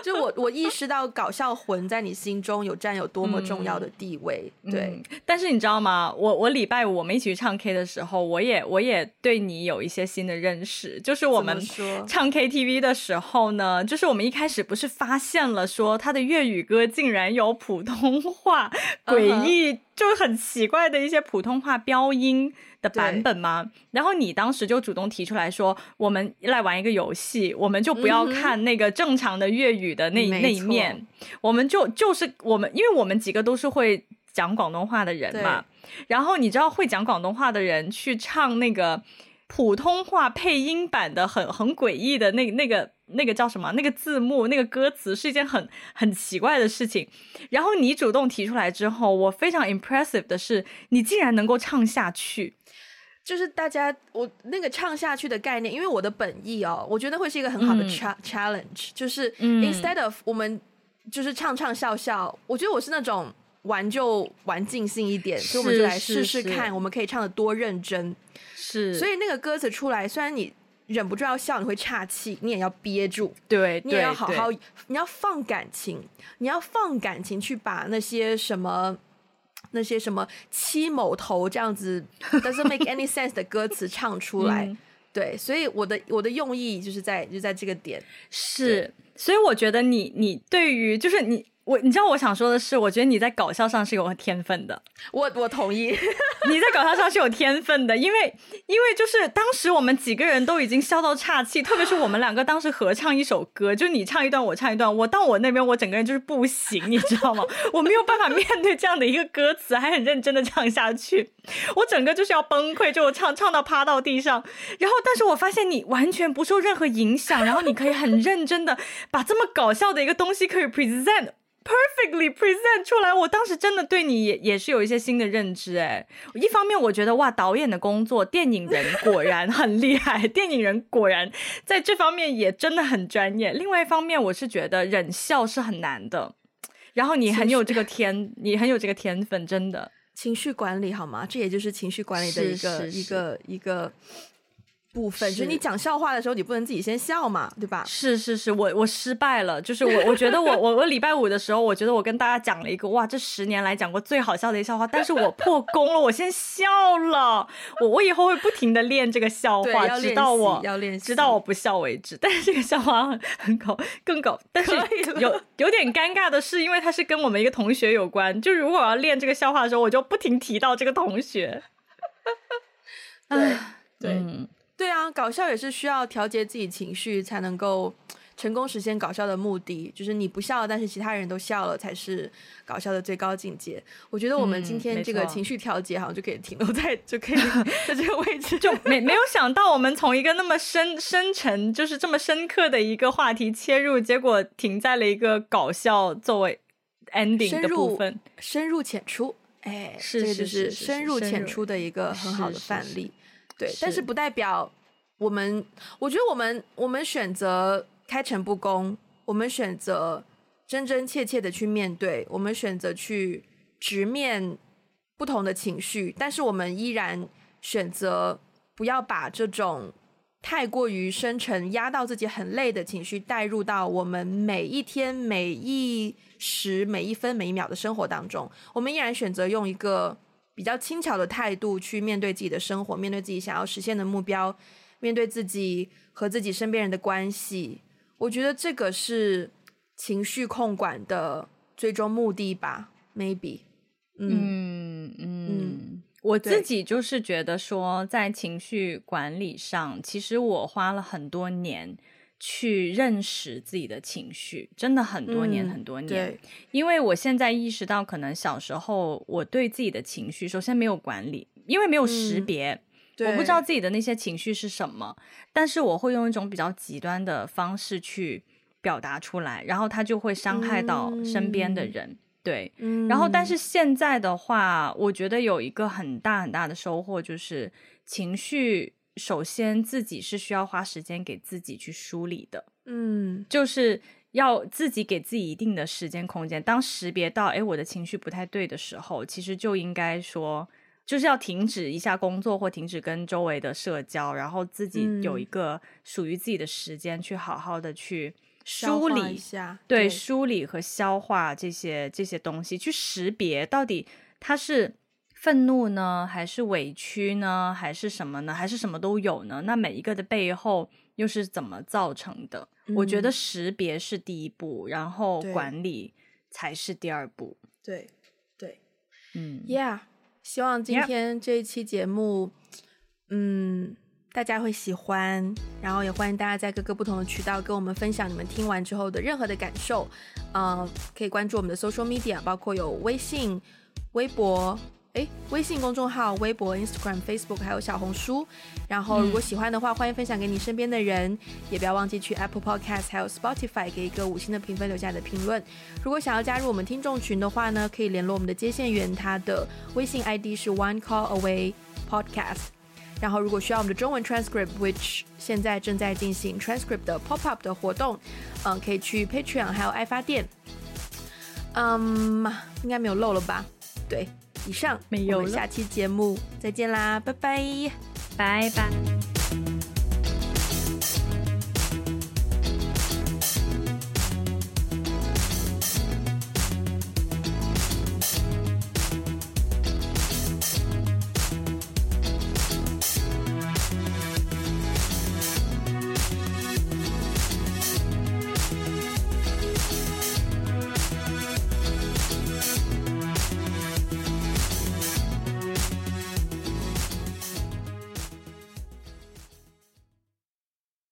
就我我意识到搞笑魂在你心中有占有多么重要的地位。嗯、对、嗯，但是你知道吗？我我礼拜五我们一起去唱 K 的时候，我也我也对你有一些新的认识。就是我们唱 KTV 的时候呢，就是我们一开始不是发现了说他的粤语歌竟然有普通话诡异。Uh-huh. 就是很奇怪的一些普通话标音的版本吗？然后你当时就主动提出来说，我们来玩一个游戏，我们就不要看那个正常的粤语的那、嗯、那一面，我们就就是我们，因为我们几个都是会讲广东话的人嘛。然后你知道会讲广东话的人去唱那个普通话配音版的很很诡异的那那个。那个叫什么？那个字幕、那个歌词是一件很很奇怪的事情。然后你主动提出来之后，我非常 impressive 的是，你竟然能够唱下去。就是大家我那个唱下去的概念，因为我的本意哦，我觉得会是一个很好的 cha challenge，、嗯、就是 instead of 我们就是唱唱笑笑，我觉得我是那种玩就玩尽兴一点，所以我们就来试试看，我们可以唱的多认真。是，所以那个歌词出来，虽然你。忍不住要笑，你会岔气，你也要憋住，对，你也要好好，你要放感情，你要放感情去把那些什么那些什么七某头这样子 doesn't make any sense 的歌词唱出来，嗯，对，所以我的我的用意就是在就在这个点，是，所以我觉得你你对于就是你。我你知道我想说的是，我觉得你在搞笑上是有天分的。我我同意，你在搞笑上是有天分的，因为因为就是当时我们几个人都已经笑到岔气，特别是我们两个当时合唱一首歌，就你唱一段，我唱一段，我到我那边我整个人就是不行，你知道吗？我没有办法面对这样的一个歌词，还很认真的唱下去，我整个就是要崩溃，就我唱唱到趴到地上。然后，但是我发现你完全不受任何影响，然后你可以很认真的把这么搞笑的一个东西可以 present。Perfectly present 出来，我当时真的对你也也是有一些新的认知哎。一方面我觉得哇，导演的工作，电影人果然很厉害，电影人果然在这方面也真的很专业。另外一方面，我是觉得忍笑是很难的，然后你很有这个天，你很有这个天分，真的。情绪管理好吗？这也就是情绪管理的一个一个一个。部分就是你讲笑话的时候，你不能自己先笑嘛，对吧？是是是，我我失败了，就是我我觉得我我我礼拜五的时候，我觉得我跟大家讲了一个哇，这十年来讲过最好笑的一个笑话，但是我破功了，我先笑了，我我以后会不停的练这个笑话，直到我要练直到我不笑为止。但是这个笑话很很搞，更搞，但是有有点尴尬的是，因为它是跟我们一个同学有关，就如果我要练这个笑话的时候，我就不停提到这个同学。对对。嗯对啊，搞笑也是需要调节自己情绪才能够成功实现搞笑的目的。就是你不笑，但是其他人都笑了，才是搞笑的最高境界。我觉得我们今天这个情绪调节好像就可以停留在，就可以 在这个位置。就没没有想到，我们从一个那么深深沉，就是这么深刻的一个话题切入，结果停在了一个搞笑作为 ending 的部分，深入浅出。哎，这个就是深入浅出的一个很好的范例。对，但是不代表我们，我觉得我们我们选择开诚布公，我们选择真真切切的去面对，我们选择去直面不同的情绪，但是我们依然选择不要把这种太过于深沉、压到自己很累的情绪带入到我们每一天、每一时、每一分、每一秒的生活当中。我们依然选择用一个比较轻巧的态度去面对自己的生活，面对自己想要实现的目标，面对自己和自己身边人的关系。我觉得这个是情绪控管的最终目的吧，maybe。嗯嗯。嗯我自己就是觉得说，在情绪管理上，其实我花了很多年去认识自己的情绪，真的很多年很多年。对，因为我现在意识到，可能小时候我对自己的情绪，首先没有管理，因为没有识别，我不知道自己的那些情绪是什么，但是我会用一种比较极端的方式去表达出来，然后它就会伤害到身边的人。对，然后但是现在的话，我觉得有一个很大很大的收获，就是情绪首先自己是需要花时间给自己去梳理的，嗯，就是要自己给自己一定的时间空间。当识别到哎我的情绪不太对的时候，其实就应该说就是要停止一下工作或停止跟周围的社交，然后自己有一个属于自己的时间去好好的去。梳理一下，对，对，梳理和消化这些这些东西，去识别到底它是愤怒呢，还是委屈呢，还是什么呢？还是什么都有呢？那每一个的背后又是怎么造成的？嗯、我觉得识别是第一步，然后管理才是第二步。对，对，嗯，Yeah，希望今天这一期节目.嗯。大家会喜欢，然后也欢迎大家在各个不同的渠道跟我们分享你们听完之后的任何的感受。呃，可以关注我们的 social media，包括有微信、微博，诶，微信公众号、微博、Instagram、Facebook，还有小红书。然后如果喜欢的话，欢迎分享给你身边的人，也不要忘记去 Apple Podcast 还有 Spotify 给一个五星的评分，留下你的评论。如果想要加入我们听众群的话呢，可以联络我们的接线员，他的微信 ID 是 One Call Away Podcast。然后，如果需要我们的中文 transcript，which 现在正在进行 transcript 的 pop up 的活动，嗯，可以去 Patreon 还有爱发电，嗯，应该没有漏了吧？对，以上没有了。我们下期节目再见啦，拜拜，拜拜。